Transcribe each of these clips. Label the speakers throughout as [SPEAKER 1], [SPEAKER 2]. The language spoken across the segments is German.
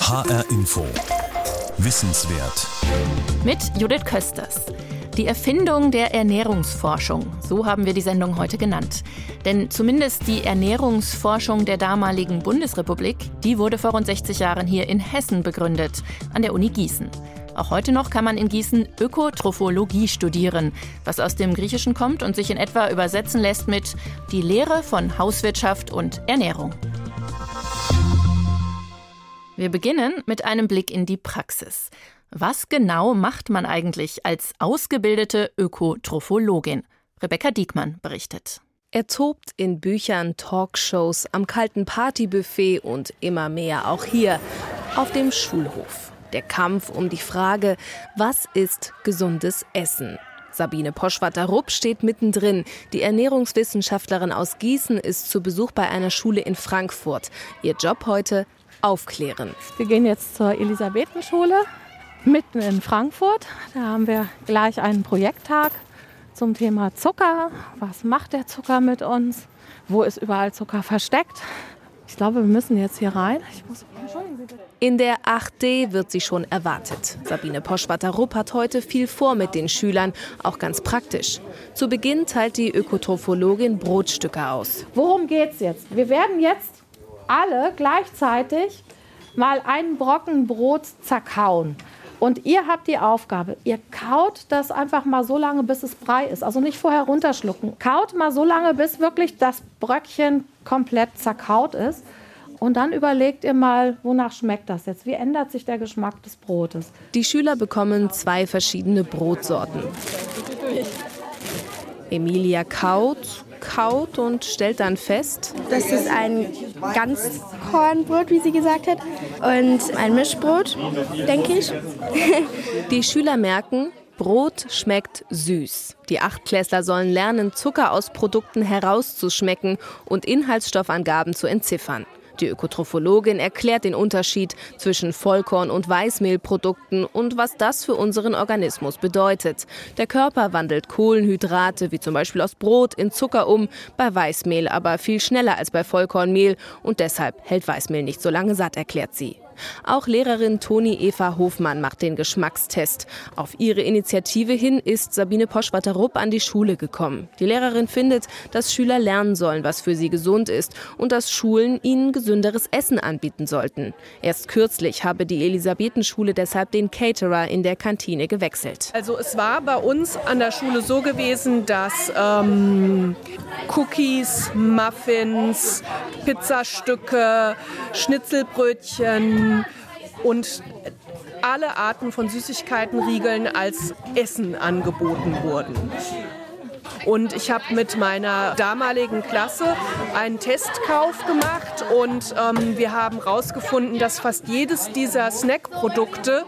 [SPEAKER 1] HR Info. Wissenswert.
[SPEAKER 2] Mit Judith Kösters. Die Erfindung der Ernährungsforschung, so haben wir die Sendung heute genannt. Denn zumindest die Ernährungsforschung der damaligen Bundesrepublik, die wurde vor rund 60 Jahren hier in Hessen begründet, an der Uni Gießen. Auch heute noch kann man in Gießen Ökotrophologie studieren, was aus dem Griechischen kommt und sich in etwa übersetzen lässt mit die Lehre von Hauswirtschaft und Ernährung. Wir beginnen mit einem Blick in die Praxis. Was genau macht man eigentlich als ausgebildete Ökotrophologin? Rebecca Diekmann berichtet.
[SPEAKER 3] Er tobt in Büchern, Talkshows, am kalten Partybuffet und immer mehr auch hier auf dem Schulhof. Der Kampf um die Frage, was ist gesundes Essen? Sabine Poschwatter-Rupp steht mittendrin. Die Ernährungswissenschaftlerin aus Gießen ist zu Besuch bei einer Schule in Frankfurt. Ihr Job heute aufklären.
[SPEAKER 4] Wir gehen jetzt zur Elisabethenschule mitten in Frankfurt. Da haben wir gleich einen Projekttag zum Thema Zucker. Was macht der Zucker mit uns? Wo ist überall Zucker versteckt? Ich glaube, wir müssen jetzt hier rein.
[SPEAKER 3] In der 8D wird sie schon erwartet. Sabine Poschwatter-Rupp hat heute viel vor mit den Schülern, auch ganz praktisch. Zu Beginn teilt die Ökotrophologin Brotstücke aus.
[SPEAKER 4] Worum geht's jetzt? Wir werden jetzt alle gleichzeitig mal einen Brocken Brot zerkauen. Und ihr habt die Aufgabe, ihr kaut das einfach mal so lange, bis es Brei ist. Also nicht vorher runterschlucken. Kaut mal so lange, bis wirklich das Bröckchen komplett zerkaut ist. Und dann überlegt ihr mal, wonach schmeckt das jetzt? Wie ändert sich der Geschmack des Brotes?
[SPEAKER 3] Die Schüler bekommen zwei verschiedene Brotsorten. Emilia kaut, kaut und stellt dann fest,
[SPEAKER 5] das ist ein Ganzkornbrot, wie sie gesagt hat, und ein Mischbrot, denke ich.
[SPEAKER 3] Die Schüler merken, Brot schmeckt süß. Die Achtklässler sollen lernen, Zucker aus Produkten herauszuschmecken und Inhaltsstoffangaben zu entziffern. Die Ökotrophologin erklärt den Unterschied zwischen Vollkorn- und Weißmehlprodukten und was das für unseren Organismus bedeutet. Der Körper wandelt Kohlenhydrate, wie zum Beispiel aus Brot, in Zucker um, bei Weißmehl aber viel schneller als bei Vollkornmehl und deshalb hält Weißmehl nicht so lange satt, erklärt sie. Auch Lehrerin Toni Eva Hofmann macht den Geschmackstest. Auf ihre Initiative hin ist Sabine Poschwatter-Rupp an die Schule gekommen. Die Lehrerin findet, dass Schüler lernen sollen, was für sie gesund ist und dass Schulen ihnen gesünderes Essen anbieten sollten. Erst kürzlich habe die Elisabethenschule deshalb den Caterer in der Kantine gewechselt.
[SPEAKER 6] Also es war bei uns an der Schule so gewesen, dass ähm, Cookies, Muffins, Pizzastücke, Schnitzelbrötchen und alle Arten von Süßigkeiten, Riegeln als Essen angeboten wurden. Und ich habe mit meiner damaligen Klasse einen Testkauf gemacht und ähm, wir haben herausgefunden, dass fast jedes dieser Snackprodukte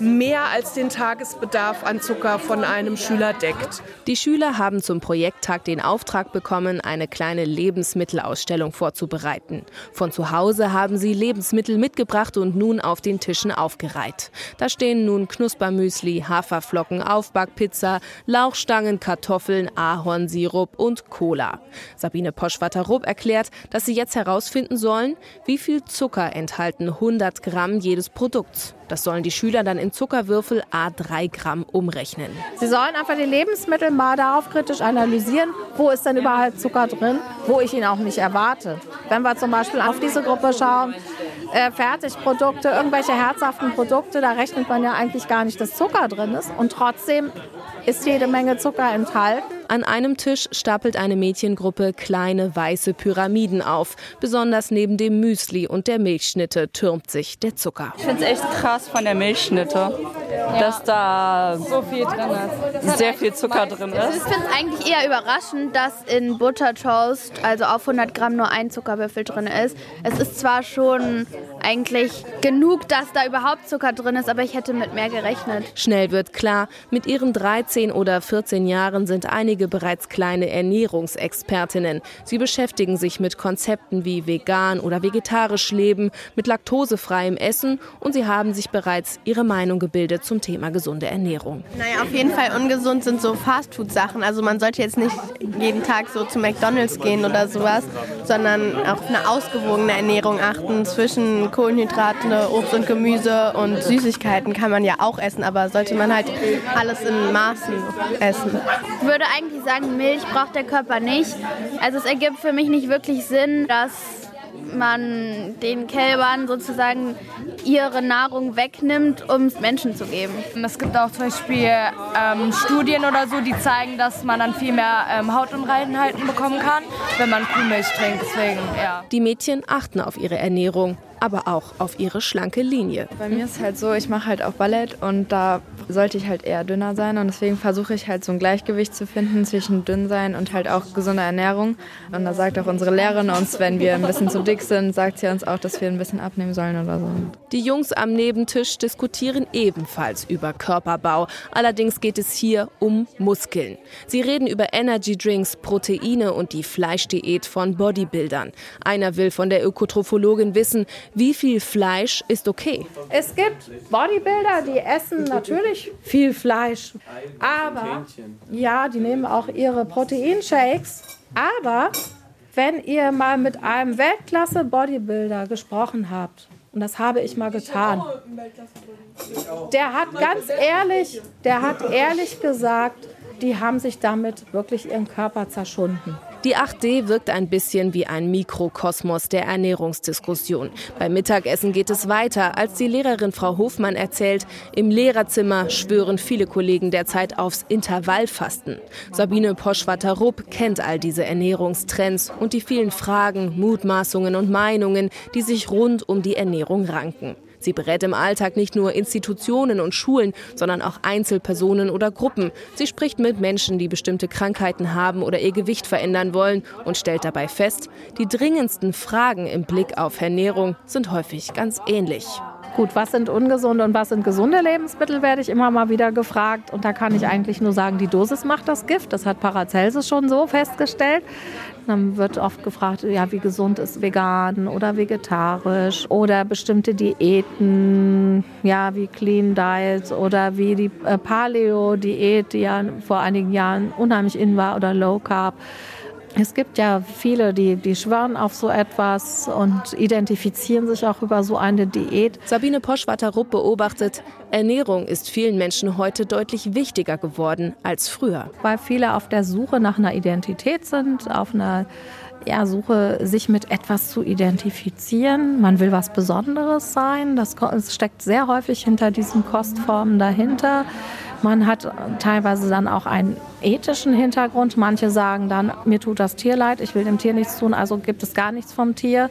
[SPEAKER 6] mehr als den Tagesbedarf an Zucker von einem Schüler deckt.
[SPEAKER 3] Die Schüler haben zum Projekttag den Auftrag bekommen, eine kleine Lebensmittelausstellung vorzubereiten. Von zu Hause haben sie Lebensmittel mitgebracht und nun auf den Tischen aufgereiht. Da stehen nun Knuspermüsli, Haferflocken, Aufbackpizza, Lauchstangen, Kartoffeln, Ahornsirup und Cola. Sabine Poschwatter-Rupp erklärt, dass sie jetzt herausfinden sollen, wie viel Zucker enthalten 100 Gramm jedes Produkts. Das sollen die Schüler dann in Zuckerwürfel A3 Gramm umrechnen.
[SPEAKER 4] Sie sollen einfach die Lebensmittel mal darauf kritisch analysieren, wo ist denn überall Zucker drin, wo ich ihn auch nicht erwarte. Wenn wir zum Beispiel auf diese Gruppe schauen, äh, Fertigprodukte, irgendwelche herzhaften Produkte, da rechnet man ja eigentlich gar nicht, dass Zucker drin ist. Und trotzdem ist jede Menge Zucker enthalten.
[SPEAKER 3] An einem Tisch stapelt eine Mädchengruppe kleine weiße Pyramiden auf. Besonders neben dem Müsli und der Milchschnitte türmt sich der Zucker.
[SPEAKER 7] Ich finde es echt krass von der Milchschnitte, ja. dass da so viel drin ist. Sehr viel Zucker drin ist.
[SPEAKER 8] Ich finde es eigentlich eher überraschend, dass in Buttertoast, also auf 100 Gramm, nur ein Zuckerwürfel drin ist. Es ist zwar schon eigentlich genug, dass da überhaupt Zucker drin ist, aber ich hätte mit mehr gerechnet.
[SPEAKER 3] Schnell wird klar, mit ihren 13 oder 14 Jahren sind einige einige bereits kleine Ernährungsexpertinnen. Sie beschäftigen sich mit Konzepten wie vegan oder vegetarisch leben, mit laktosefreiem Essen und sie haben sich bereits ihre Meinung gebildet zum Thema gesunde Ernährung.
[SPEAKER 5] Naja, auf jeden Fall ungesund sind so Fastfood-Sachen. Also man sollte jetzt nicht jeden Tag so zu McDonalds gehen oder sowas, sondern auf eine ausgewogene Ernährung achten. Zwischen Kohlenhydrate, Obst und Gemüse und Süßigkeiten kann man ja auch essen, aber sollte man halt alles in Maßen essen.
[SPEAKER 8] Ich würde eigentlich sagen, Milch braucht der Körper nicht. Also es ergibt für mich nicht wirklich Sinn, dass man den Kälbern sozusagen ihre Nahrung wegnimmt, um es Menschen zu geben.
[SPEAKER 7] Es gibt auch zum Beispiel ähm, Studien oder so, die zeigen, dass man dann viel mehr ähm, Hautunreinheiten bekommen kann, wenn man Kuhmilch trinkt. Deswegen, ja.
[SPEAKER 3] Die Mädchen achten auf ihre Ernährung aber auch auf ihre schlanke Linie.
[SPEAKER 9] Bei mir ist halt so, ich mache halt auch Ballett und da sollte ich halt eher dünner sein und deswegen versuche ich halt so ein Gleichgewicht zu finden zwischen dünn sein und halt auch gesunder Ernährung. Und da sagt auch unsere Lehrerin uns, wenn wir ein bisschen zu dick sind, sagt sie uns auch, dass wir ein bisschen abnehmen sollen oder so.
[SPEAKER 3] Die Jungs am Nebentisch diskutieren ebenfalls über Körperbau. Allerdings geht es hier um Muskeln. Sie reden über Energy Drinks, Proteine und die Fleischdiät von Bodybuildern. Einer will von der Ökotrophologin wissen, wie viel Fleisch ist okay?
[SPEAKER 4] Es gibt Bodybuilder, die essen natürlich viel Fleisch. Aber, ja, die nehmen auch ihre Proteinshakes. Aber wenn ihr mal mit einem Weltklasse-Bodybuilder gesprochen habt, und das habe ich mal getan, der hat ganz ehrlich, der hat ehrlich gesagt, die haben sich damit wirklich ihren Körper zerschunden.
[SPEAKER 3] Die 8D wirkt ein bisschen wie ein Mikrokosmos der Ernährungsdiskussion. Beim Mittagessen geht es weiter, als die Lehrerin Frau Hofmann erzählt, im Lehrerzimmer schwören viele Kollegen derzeit aufs Intervallfasten. Sabine Poschwatter-Rupp kennt all diese Ernährungstrends und die vielen Fragen, Mutmaßungen und Meinungen, die sich rund um die Ernährung ranken. Sie berät im Alltag nicht nur Institutionen und Schulen, sondern auch Einzelpersonen oder Gruppen. Sie spricht mit Menschen, die bestimmte Krankheiten haben oder ihr Gewicht verändern wollen und stellt dabei fest, die dringendsten Fragen im Blick auf Ernährung sind häufig ganz ähnlich.
[SPEAKER 4] Gut, was sind ungesunde und was sind gesunde Lebensmittel, werde ich immer mal wieder gefragt. Und da kann ich eigentlich nur sagen, die Dosis macht das Gift. Das hat Paracelsus schon so festgestellt. Dann wird oft gefragt, ja, wie gesund ist vegan oder vegetarisch oder bestimmte Diäten, ja, wie Clean Diet oder wie die äh, Paleo-Diät, die ja vor einigen Jahren unheimlich in war oder Low Carb. Es gibt ja viele, die, die schwören auf so etwas und identifizieren sich auch über so eine Diät.
[SPEAKER 3] Sabine Poschwatter-Rupp beobachtet, Ernährung ist vielen Menschen heute deutlich wichtiger geworden als früher.
[SPEAKER 4] Weil viele auf der Suche nach einer Identität sind, auf einer ja, Suche, sich mit etwas zu identifizieren. Man will was Besonderes sein. Das steckt sehr häufig hinter diesen Kostformen dahinter. Man hat teilweise dann auch einen ethischen Hintergrund. Manche sagen dann, mir tut das Tier leid, ich will dem Tier nichts tun, also gibt es gar nichts vom Tier.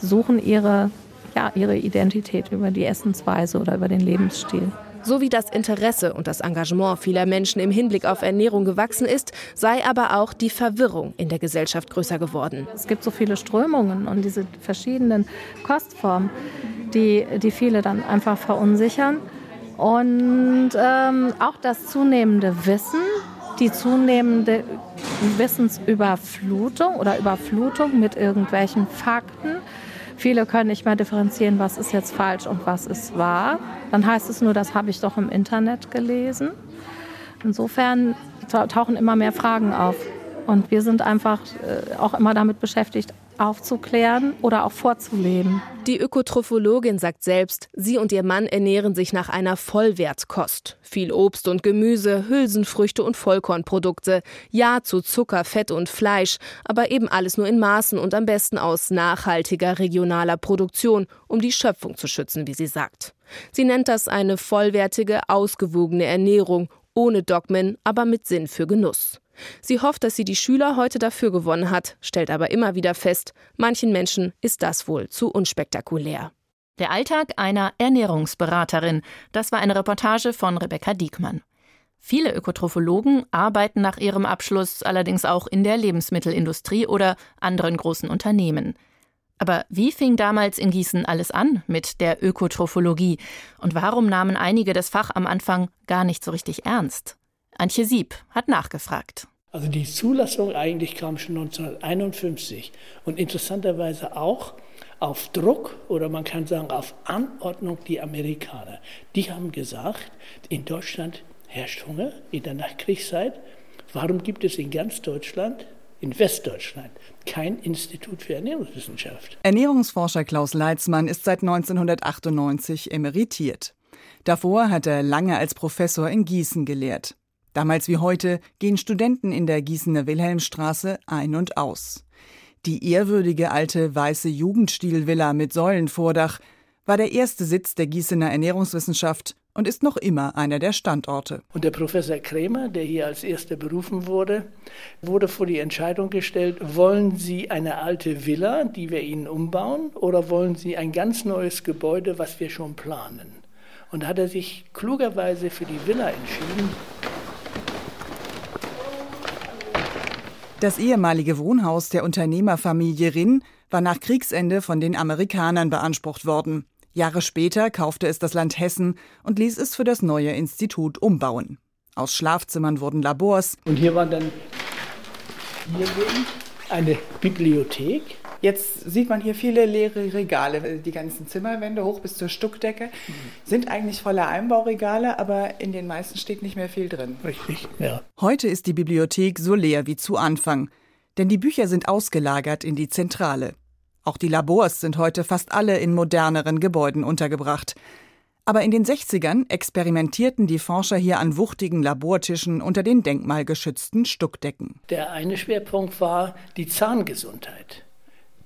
[SPEAKER 4] Suchen ihre, ja, ihre Identität über die Essensweise oder über den Lebensstil.
[SPEAKER 3] So wie das Interesse und das Engagement vieler Menschen im Hinblick auf Ernährung gewachsen ist, sei aber auch die Verwirrung in der Gesellschaft größer geworden.
[SPEAKER 4] Es gibt so viele Strömungen und diese verschiedenen Kostformen, die, die viele dann einfach verunsichern. Und ähm, auch das zunehmende Wissen, die zunehmende Wissensüberflutung oder Überflutung mit irgendwelchen Fakten. Viele können nicht mehr differenzieren, was ist jetzt falsch und was ist wahr. Dann heißt es nur, das habe ich doch im Internet gelesen. Insofern tauchen immer mehr Fragen auf. Und wir sind einfach äh, auch immer damit beschäftigt, aufzuklären oder auch vorzuleben.
[SPEAKER 3] Die Ökotrophologin sagt selbst, sie und ihr Mann ernähren sich nach einer Vollwertkost. Viel Obst und Gemüse, Hülsenfrüchte und Vollkornprodukte. Ja zu Zucker, Fett und Fleisch, aber eben alles nur in Maßen und am besten aus nachhaltiger regionaler Produktion, um die Schöpfung zu schützen, wie sie sagt. Sie nennt das eine vollwertige, ausgewogene Ernährung, ohne Dogmen, aber mit Sinn für Genuss. Sie hofft, dass sie die Schüler heute dafür gewonnen hat, stellt aber immer wieder fest, manchen Menschen ist das wohl zu unspektakulär.
[SPEAKER 2] Der Alltag einer Ernährungsberaterin. Das war eine Reportage von Rebecca Diekmann. Viele Ökotrophologen arbeiten nach ihrem Abschluss allerdings auch in der Lebensmittelindustrie oder anderen großen Unternehmen. Aber wie fing damals in Gießen alles an mit der Ökotrophologie? Und warum nahmen einige das Fach am Anfang gar nicht so richtig ernst? Antje Sieb hat nachgefragt.
[SPEAKER 10] Also die Zulassung eigentlich kam schon 1951 und interessanterweise auch auf Druck oder man kann sagen auf Anordnung die Amerikaner. Die haben gesagt, in Deutschland herrscht Hunger in der Nachkriegszeit. Warum gibt es in ganz Deutschland, in Westdeutschland, kein Institut für Ernährungswissenschaft?
[SPEAKER 11] Ernährungsforscher Klaus Leitzmann ist seit 1998 emeritiert. Davor hat er lange als Professor in Gießen gelehrt. Damals wie heute gehen Studenten in der Gießener Wilhelmstraße ein und aus. Die ehrwürdige alte weiße Jugendstilvilla mit Säulenvordach war der erste Sitz der Gießener Ernährungswissenschaft und ist noch immer einer der Standorte.
[SPEAKER 10] Und der Professor Krämer, der hier als erster berufen wurde, wurde vor die Entscheidung gestellt, wollen Sie eine alte Villa, die wir Ihnen umbauen, oder wollen Sie ein ganz neues Gebäude, was wir schon planen? Und hat er sich klugerweise für die Villa entschieden.
[SPEAKER 11] Das ehemalige Wohnhaus der Unternehmerfamilie Rinn war nach Kriegsende von den Amerikanern beansprucht worden. Jahre später kaufte es das Land Hessen und ließ es für das neue Institut umbauen. Aus Schlafzimmern wurden Labors.
[SPEAKER 10] Und hier war dann hier eine Bibliothek.
[SPEAKER 11] Jetzt sieht man hier viele leere Regale. Die ganzen Zimmerwände hoch bis zur Stuckdecke mhm. sind eigentlich voller Einbauregale, aber in den meisten steht nicht mehr viel drin.
[SPEAKER 10] Richtig, ja.
[SPEAKER 11] Heute ist die Bibliothek so leer wie zu Anfang, denn die Bücher sind ausgelagert in die Zentrale. Auch die Labors sind heute fast alle in moderneren Gebäuden untergebracht. Aber in den 60ern experimentierten die Forscher hier an wuchtigen Labortischen unter den denkmalgeschützten Stuckdecken.
[SPEAKER 10] Der eine Schwerpunkt war die Zahngesundheit.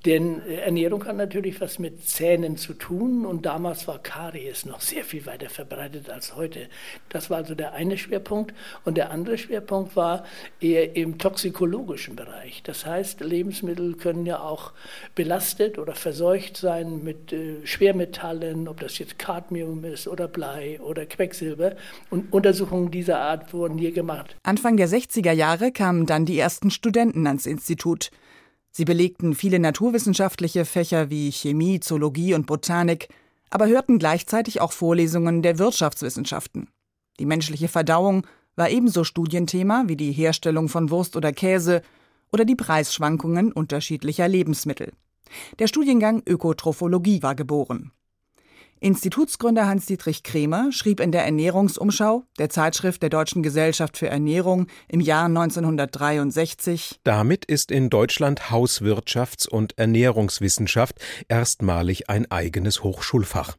[SPEAKER 10] Denn äh, Ernährung hat natürlich was mit Zähnen zu tun und damals war Karies noch sehr viel weiter verbreitet als heute. Das war also der eine Schwerpunkt. Und der andere Schwerpunkt war eher im toxikologischen Bereich. Das heißt, Lebensmittel können ja auch belastet oder verseucht sein mit äh, Schwermetallen, ob das jetzt Cadmium ist oder Blei oder Quecksilber. Und Untersuchungen dieser Art wurden hier gemacht.
[SPEAKER 11] Anfang der 60er Jahre kamen dann die ersten Studenten ans Institut. Sie belegten viele naturwissenschaftliche Fächer wie Chemie, Zoologie und Botanik, aber hörten gleichzeitig auch Vorlesungen der Wirtschaftswissenschaften. Die menschliche Verdauung war ebenso Studienthema wie die Herstellung von Wurst oder Käse oder die Preisschwankungen unterschiedlicher Lebensmittel. Der Studiengang Ökotrophologie war geboren. Institutsgründer Hans-Dietrich Kremer schrieb in der Ernährungsumschau, der Zeitschrift der Deutschen Gesellschaft für Ernährung, im Jahr 1963
[SPEAKER 12] Damit ist in Deutschland Hauswirtschafts- und Ernährungswissenschaft erstmalig ein eigenes Hochschulfach.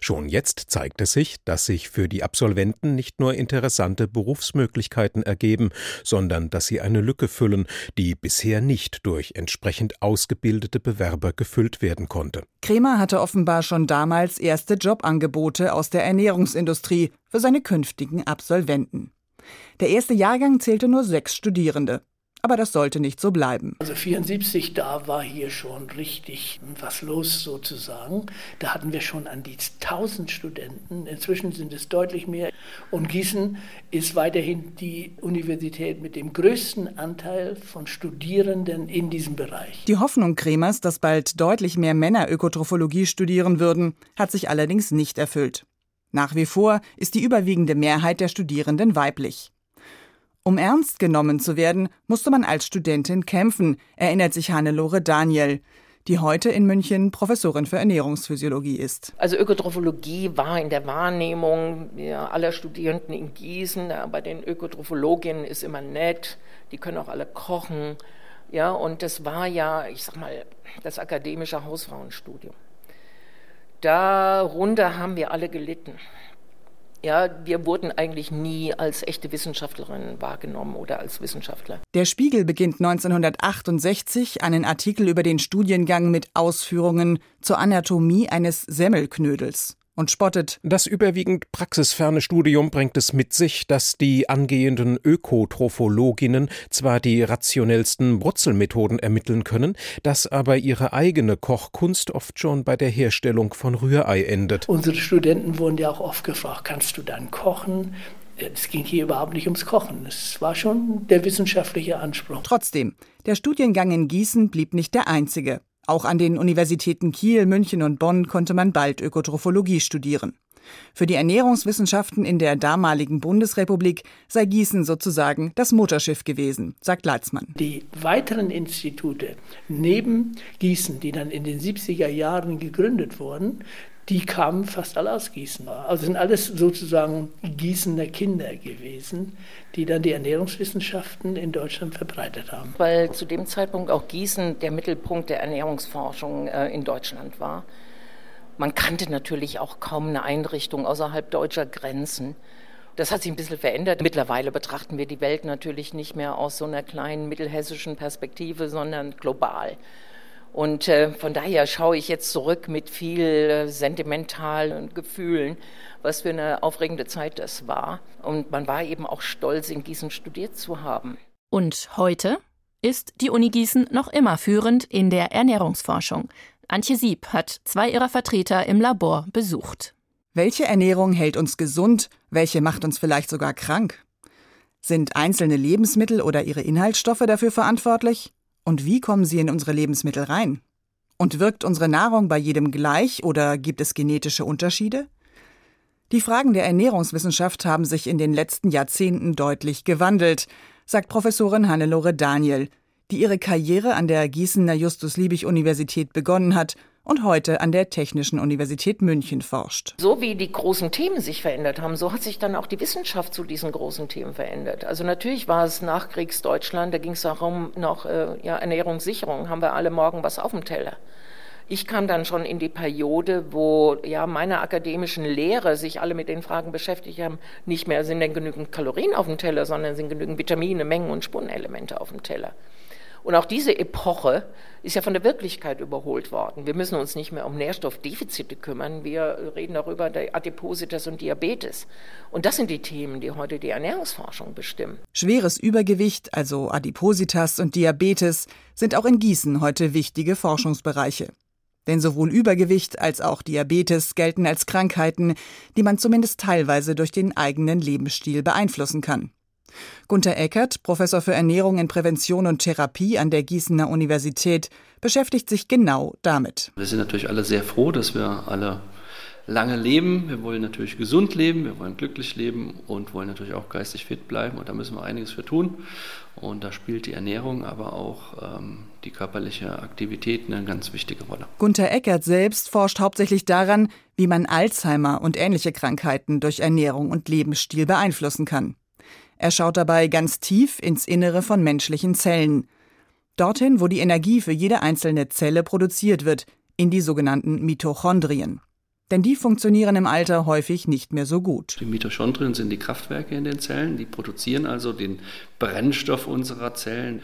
[SPEAKER 12] Schon jetzt zeigt es sich, dass sich für die Absolventen nicht nur interessante Berufsmöglichkeiten ergeben, sondern dass sie eine Lücke füllen, die bisher nicht durch entsprechend ausgebildete Bewerber gefüllt werden konnte.
[SPEAKER 11] Kremer hatte offenbar schon damals erste Jobangebote aus der Ernährungsindustrie für seine künftigen Absolventen. Der erste Jahrgang zählte nur sechs Studierende. Aber das sollte nicht so bleiben.
[SPEAKER 10] Also 74, da war hier schon richtig was los sozusagen. Da hatten wir schon an die 1000 Studenten. Inzwischen sind es deutlich mehr. Und Gießen ist weiterhin die Universität mit dem größten Anteil von Studierenden in diesem Bereich.
[SPEAKER 11] Die Hoffnung Kremers, dass bald deutlich mehr Männer Ökotrophologie studieren würden, hat sich allerdings nicht erfüllt. Nach wie vor ist die überwiegende Mehrheit der Studierenden weiblich. Um ernst genommen zu werden, musste man als Studentin kämpfen, erinnert sich Hannelore Daniel die heute in München Professorin für Ernährungsphysiologie ist.
[SPEAKER 13] Also Ökotrophologie war in der Wahrnehmung aller Studierenden in Gießen, bei den Ökotrophologinnen ist immer nett, die können auch alle kochen. Ja, und das war ja, ich sag mal, das akademische Hausfrauenstudium. Darunter haben wir alle gelitten. Ja, wir wurden eigentlich nie als echte Wissenschaftlerinnen wahrgenommen oder als Wissenschaftler.
[SPEAKER 11] Der Spiegel beginnt 1968 einen Artikel über den Studiengang mit Ausführungen zur Anatomie eines Semmelknödels und spottet.
[SPEAKER 12] Das überwiegend praxisferne Studium bringt es mit sich, dass die angehenden Ökotrophologinnen zwar die rationellsten Brutzelmethoden ermitteln können, dass aber ihre eigene Kochkunst oft schon bei der Herstellung von Rührei endet.
[SPEAKER 10] Unsere Studenten wurden ja auch oft gefragt, kannst du dann kochen? Es ging hier überhaupt nicht ums Kochen. Es war schon der wissenschaftliche Anspruch.
[SPEAKER 11] Trotzdem, der Studiengang in Gießen blieb nicht der einzige. Auch an den Universitäten Kiel, München und Bonn konnte man bald Ökotrophologie studieren. Für die Ernährungswissenschaften in der damaligen Bundesrepublik sei Gießen sozusagen das Mutterschiff gewesen, sagt Leitzmann.
[SPEAKER 10] Die weiteren Institute neben Gießen, die dann in den 70er Jahren gegründet wurden, die kamen fast alle aus Gießen. Also sind alles sozusagen Gießener Kinder gewesen, die dann die Ernährungswissenschaften in Deutschland verbreitet haben.
[SPEAKER 13] Weil zu dem Zeitpunkt auch Gießen der Mittelpunkt der Ernährungsforschung äh, in Deutschland war. Man kannte natürlich auch kaum eine Einrichtung außerhalb deutscher Grenzen. Das hat sich ein bisschen verändert. Mittlerweile betrachten wir die Welt natürlich nicht mehr aus so einer kleinen mittelhessischen Perspektive, sondern global. Und äh, von daher schaue ich jetzt zurück mit viel äh, sentimentalen Gefühlen, was für eine aufregende Zeit das war. Und man war eben auch stolz, in Gießen studiert zu haben.
[SPEAKER 2] Und heute ist die Uni Gießen noch immer führend in der Ernährungsforschung. Antje Sieb hat zwei ihrer Vertreter im Labor besucht.
[SPEAKER 11] Welche Ernährung hält uns gesund? Welche macht uns vielleicht sogar krank? Sind einzelne Lebensmittel oder ihre Inhaltsstoffe dafür verantwortlich? Und wie kommen sie in unsere Lebensmittel rein? Und wirkt unsere Nahrung bei jedem gleich oder gibt es genetische Unterschiede? Die Fragen der Ernährungswissenschaft haben sich in den letzten Jahrzehnten deutlich gewandelt, sagt Professorin Hannelore Daniel, die ihre Karriere an der Gießener Justus-Liebig-Universität begonnen hat und heute an der Technischen Universität München forscht.
[SPEAKER 13] So wie die großen Themen sich verändert haben, so hat sich dann auch die Wissenschaft zu diesen großen Themen verändert. Also natürlich war es Nachkriegsdeutschland, da ging es darum, noch äh, ja, Ernährungssicherung, haben wir alle morgen was auf dem Teller. Ich kam dann schon in die Periode, wo ja meine akademischen Lehrer sich alle mit den Fragen beschäftigt haben, nicht mehr sind denn genügend Kalorien auf dem Teller, sondern sind genügend Vitamine, Mengen und Spurenelemente auf dem Teller. Und auch diese Epoche ist ja von der Wirklichkeit überholt worden. Wir müssen uns nicht mehr um Nährstoffdefizite kümmern. Wir reden darüber der Adipositas und Diabetes. Und das sind die Themen, die heute die Ernährungsforschung bestimmen.
[SPEAKER 11] Schweres Übergewicht, also Adipositas und Diabetes, sind auch in Gießen heute wichtige Forschungsbereiche. Denn sowohl Übergewicht als auch Diabetes gelten als Krankheiten, die man zumindest teilweise durch den eigenen Lebensstil beeinflussen kann. Gunther Eckert, Professor für Ernährung in Prävention und Therapie an der Gießener Universität, beschäftigt sich genau damit.
[SPEAKER 14] Wir sind natürlich alle sehr froh, dass wir alle lange leben. Wir wollen natürlich gesund leben, wir wollen glücklich leben und wollen natürlich auch geistig fit bleiben. Und da müssen wir einiges für tun. Und da spielt die Ernährung, aber auch ähm, die körperliche Aktivität eine ganz wichtige Rolle.
[SPEAKER 11] Gunther Eckert selbst forscht hauptsächlich daran, wie man Alzheimer und ähnliche Krankheiten durch Ernährung und Lebensstil beeinflussen kann. Er schaut dabei ganz tief ins Innere von menschlichen Zellen. Dorthin, wo die Energie für jede einzelne Zelle produziert wird, in die sogenannten Mitochondrien. Denn die funktionieren im Alter häufig nicht mehr so gut.
[SPEAKER 14] Die Mitochondrien sind die Kraftwerke in den Zellen, die produzieren also den Brennstoff unserer Zellen.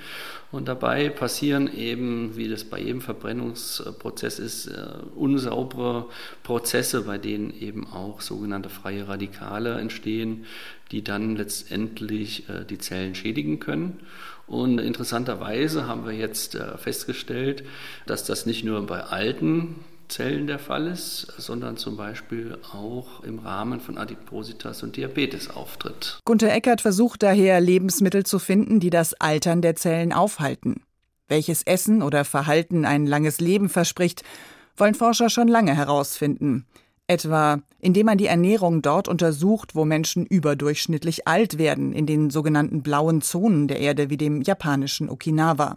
[SPEAKER 14] Und dabei passieren eben, wie das bei jedem Verbrennungsprozess ist, äh, unsaubere Prozesse, bei denen eben auch sogenannte freie Radikale entstehen, die dann letztendlich äh, die Zellen schädigen können. Und interessanterweise haben wir jetzt äh, festgestellt, dass das nicht nur bei alten Zellen der Fall ist, sondern zum Beispiel auch im Rahmen von Adipositas und Diabetes auftritt.
[SPEAKER 11] Gunther Eckert versucht daher, Lebensmittel zu finden, die das Altern der Zellen aufhalten. Welches Essen oder Verhalten ein langes Leben verspricht, wollen Forscher schon lange herausfinden. Etwa indem man die Ernährung dort untersucht, wo Menschen überdurchschnittlich alt werden, in den sogenannten blauen Zonen der Erde wie dem japanischen Okinawa.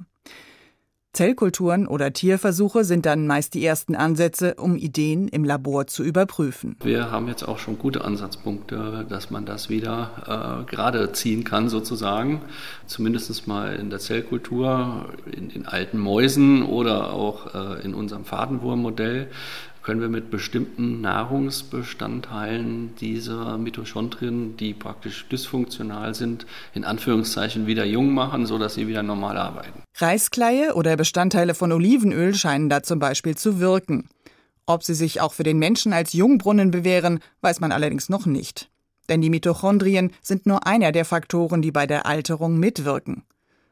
[SPEAKER 11] Zellkulturen oder Tierversuche sind dann meist die ersten Ansätze, um Ideen im Labor zu überprüfen.
[SPEAKER 14] Wir haben jetzt auch schon gute Ansatzpunkte, dass man das wieder äh, gerade ziehen kann, sozusagen. Zumindest mal in der Zellkultur, in, in alten Mäusen oder auch äh, in unserem Fadenwurmmodell können wir mit bestimmten Nahrungsbestandteilen dieser Mitochondrien, die praktisch dysfunktional sind, in Anführungszeichen wieder jung machen, sodass sie wieder normal arbeiten.
[SPEAKER 11] Reiskleie oder Bestandteile von Olivenöl scheinen da zum Beispiel zu wirken. Ob sie sich auch für den Menschen als Jungbrunnen bewähren, weiß man allerdings noch nicht. Denn die Mitochondrien sind nur einer der Faktoren, die bei der Alterung mitwirken.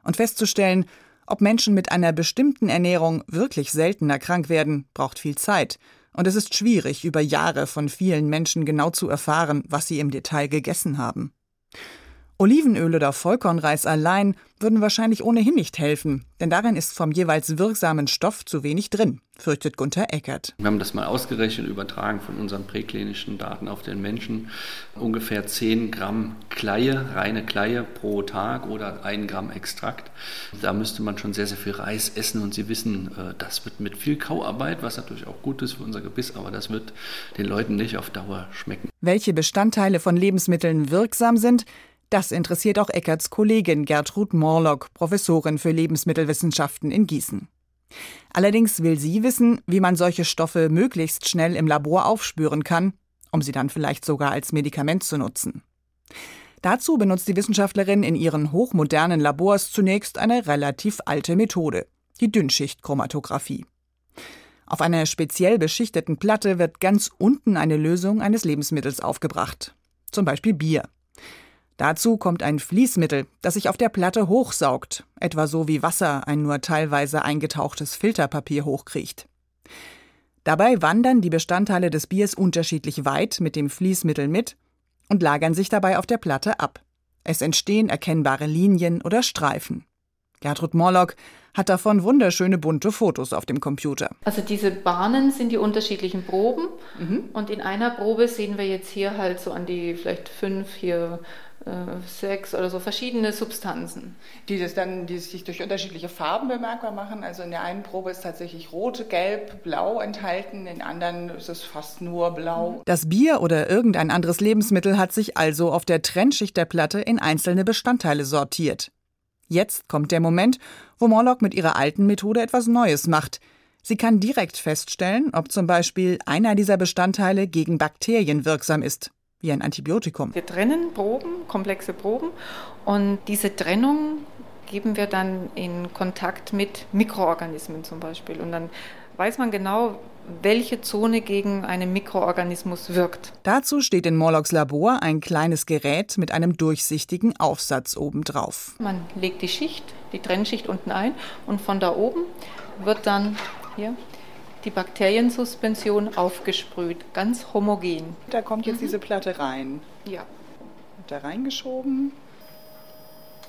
[SPEAKER 11] Und festzustellen, ob Menschen mit einer bestimmten Ernährung wirklich seltener krank werden, braucht viel Zeit und es ist schwierig, über Jahre von vielen Menschen genau zu erfahren, was sie im Detail gegessen haben. Olivenöl oder Vollkornreis allein würden wahrscheinlich ohnehin nicht helfen, denn darin ist vom jeweils wirksamen Stoff zu wenig drin, fürchtet Gunther Eckert.
[SPEAKER 14] Wir haben das mal ausgerechnet, übertragen von unseren präklinischen Daten auf den Menschen. Ungefähr 10 Gramm Kleie, reine Kleie pro Tag oder 1 Gramm Extrakt. Da müsste man schon sehr, sehr viel Reis essen und Sie wissen, äh, das wird mit viel Kauarbeit, was natürlich auch gut ist für unser Gebiss, aber das wird den Leuten nicht auf Dauer schmecken.
[SPEAKER 11] Welche Bestandteile von Lebensmitteln wirksam sind, das interessiert auch Eckerts Kollegin Gertrud Morlock, Professorin für Lebensmittelwissenschaften in Gießen. Allerdings will sie wissen, wie man solche Stoffe möglichst schnell im Labor aufspüren kann, um sie dann vielleicht sogar als Medikament zu nutzen. Dazu benutzt die Wissenschaftlerin in ihren hochmodernen Labors zunächst eine relativ alte Methode, die Dünnschichtchromatographie. Auf einer speziell beschichteten Platte wird ganz unten eine Lösung eines Lebensmittels aufgebracht, zum Beispiel Bier. Dazu kommt ein Fließmittel, das sich auf der Platte hochsaugt, etwa so wie Wasser ein nur teilweise eingetauchtes Filterpapier hochkriecht. Dabei wandern die Bestandteile des Biers unterschiedlich weit mit dem Fließmittel mit und lagern sich dabei auf der Platte ab. Es entstehen erkennbare Linien oder Streifen. Gertrud Morlock hat davon wunderschöne bunte Fotos auf dem Computer.
[SPEAKER 15] Also diese Bahnen sind die unterschiedlichen Proben mhm. und in einer Probe sehen wir jetzt hier halt so an die vielleicht fünf hier äh, sechs oder so verschiedene Substanzen.
[SPEAKER 16] Die das dann, die sich durch unterschiedliche Farben bemerkbar machen. Also in der einen Probe ist tatsächlich rot, gelb, blau enthalten, in anderen ist es fast nur blau.
[SPEAKER 11] Das Bier oder irgendein anderes Lebensmittel hat sich also auf der Trennschicht der Platte in einzelne Bestandteile sortiert. Jetzt kommt der Moment, wo Morlock mit ihrer alten Methode etwas Neues macht. Sie kann direkt feststellen, ob zum Beispiel einer dieser Bestandteile gegen Bakterien wirksam ist, wie ein Antibiotikum.
[SPEAKER 15] Wir trennen Proben, komplexe Proben, und diese Trennung geben wir dann in Kontakt mit Mikroorganismen zum Beispiel. Und dann weiß man genau, welche Zone gegen einen Mikroorganismus wirkt.
[SPEAKER 11] Dazu steht in Morlocks Labor ein kleines Gerät mit einem durchsichtigen Aufsatz obendrauf.
[SPEAKER 15] Man legt die Schicht, die Trennschicht unten ein und von da oben wird dann hier die Bakteriensuspension aufgesprüht, ganz homogen.
[SPEAKER 16] Da kommt jetzt mhm. diese Platte rein.
[SPEAKER 15] Ja.
[SPEAKER 16] Und da reingeschoben.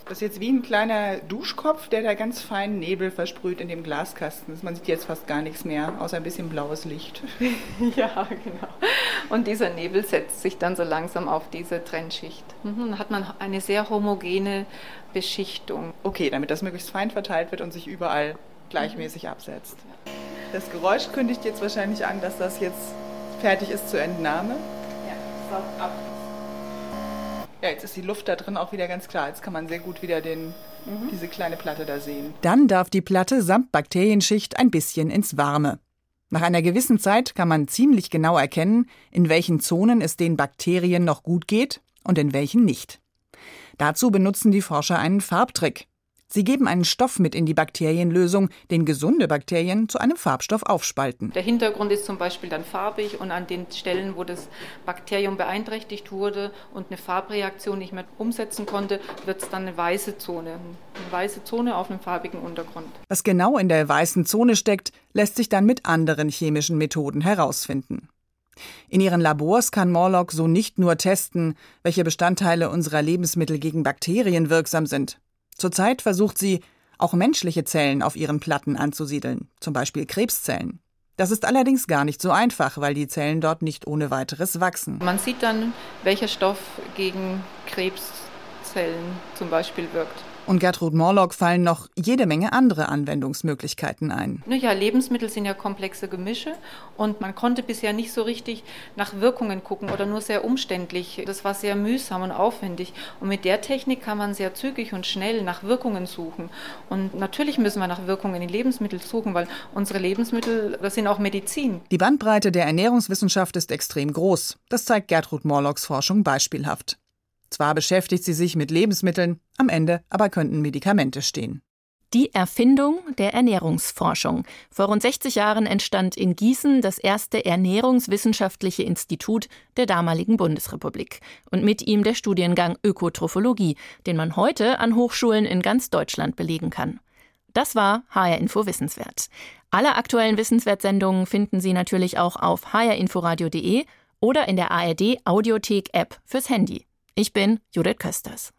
[SPEAKER 16] Das ist jetzt wie ein kleiner Duschkopf, der da ganz feinen Nebel versprüht in dem Glaskasten. Man sieht jetzt fast gar nichts mehr, außer ein bisschen blaues Licht.
[SPEAKER 15] ja, genau. Und dieser Nebel setzt sich dann so langsam auf diese Trennschicht. Mhm, dann hat man eine sehr homogene Beschichtung.
[SPEAKER 16] Okay, damit das möglichst fein verteilt wird und sich überall gleichmäßig mhm. absetzt. Das Geräusch kündigt jetzt wahrscheinlich an, dass das jetzt fertig ist zur Entnahme.
[SPEAKER 15] Ja, saugt ab.
[SPEAKER 16] Ja, jetzt ist die Luft da drin auch wieder ganz klar. Jetzt kann man sehr gut wieder den, mhm. diese kleine Platte da sehen.
[SPEAKER 11] Dann darf die Platte samt Bakterienschicht ein bisschen ins Warme. Nach einer gewissen Zeit kann man ziemlich genau erkennen, in welchen Zonen es den Bakterien noch gut geht und in welchen nicht. Dazu benutzen die Forscher einen Farbtrick. Sie geben einen Stoff mit in die Bakterienlösung, den gesunde Bakterien zu einem Farbstoff aufspalten.
[SPEAKER 15] Der Hintergrund ist zum Beispiel dann farbig und an den Stellen, wo das Bakterium beeinträchtigt wurde und eine Farbreaktion nicht mehr umsetzen konnte, wird es dann eine weiße Zone. Eine weiße Zone auf einem farbigen Untergrund.
[SPEAKER 11] Was genau in der weißen Zone steckt, lässt sich dann mit anderen chemischen Methoden herausfinden. In ihren Labors kann Morlock so nicht nur testen, welche Bestandteile unserer Lebensmittel gegen Bakterien wirksam sind. Zurzeit versucht sie, auch menschliche Zellen auf ihren Platten anzusiedeln, zum Beispiel Krebszellen. Das ist allerdings gar nicht so einfach, weil die Zellen dort nicht ohne weiteres wachsen.
[SPEAKER 15] Man sieht dann, welcher Stoff gegen Krebszellen zum Beispiel wirkt.
[SPEAKER 11] Und Gertrud Morlock fallen noch jede Menge andere Anwendungsmöglichkeiten ein.
[SPEAKER 15] Ja, Lebensmittel sind ja komplexe Gemische und man konnte bisher nicht so richtig nach Wirkungen gucken oder nur sehr umständlich. Das war sehr mühsam und aufwendig. Und mit der Technik kann man sehr zügig und schnell nach Wirkungen suchen. Und natürlich müssen wir nach Wirkungen in Lebensmitteln suchen, weil unsere Lebensmittel, das sind auch Medizin.
[SPEAKER 11] Die Bandbreite der Ernährungswissenschaft ist extrem groß. Das zeigt Gertrud Morlocks Forschung beispielhaft. Zwar beschäftigt sie sich mit Lebensmitteln, am Ende aber könnten Medikamente stehen.
[SPEAKER 2] Die Erfindung der Ernährungsforschung. Vor rund 60 Jahren entstand in Gießen das erste Ernährungswissenschaftliche Institut der damaligen Bundesrepublik und mit ihm der Studiengang Ökotrophologie, den man heute an Hochschulen in ganz Deutschland belegen kann. Das war HR Info Wissenswert. Alle aktuellen Wissenswertsendungen finden Sie natürlich auch auf hrinforadio.de oder in der ARD Audiothek App fürs Handy. Ich bin Judith Kösters.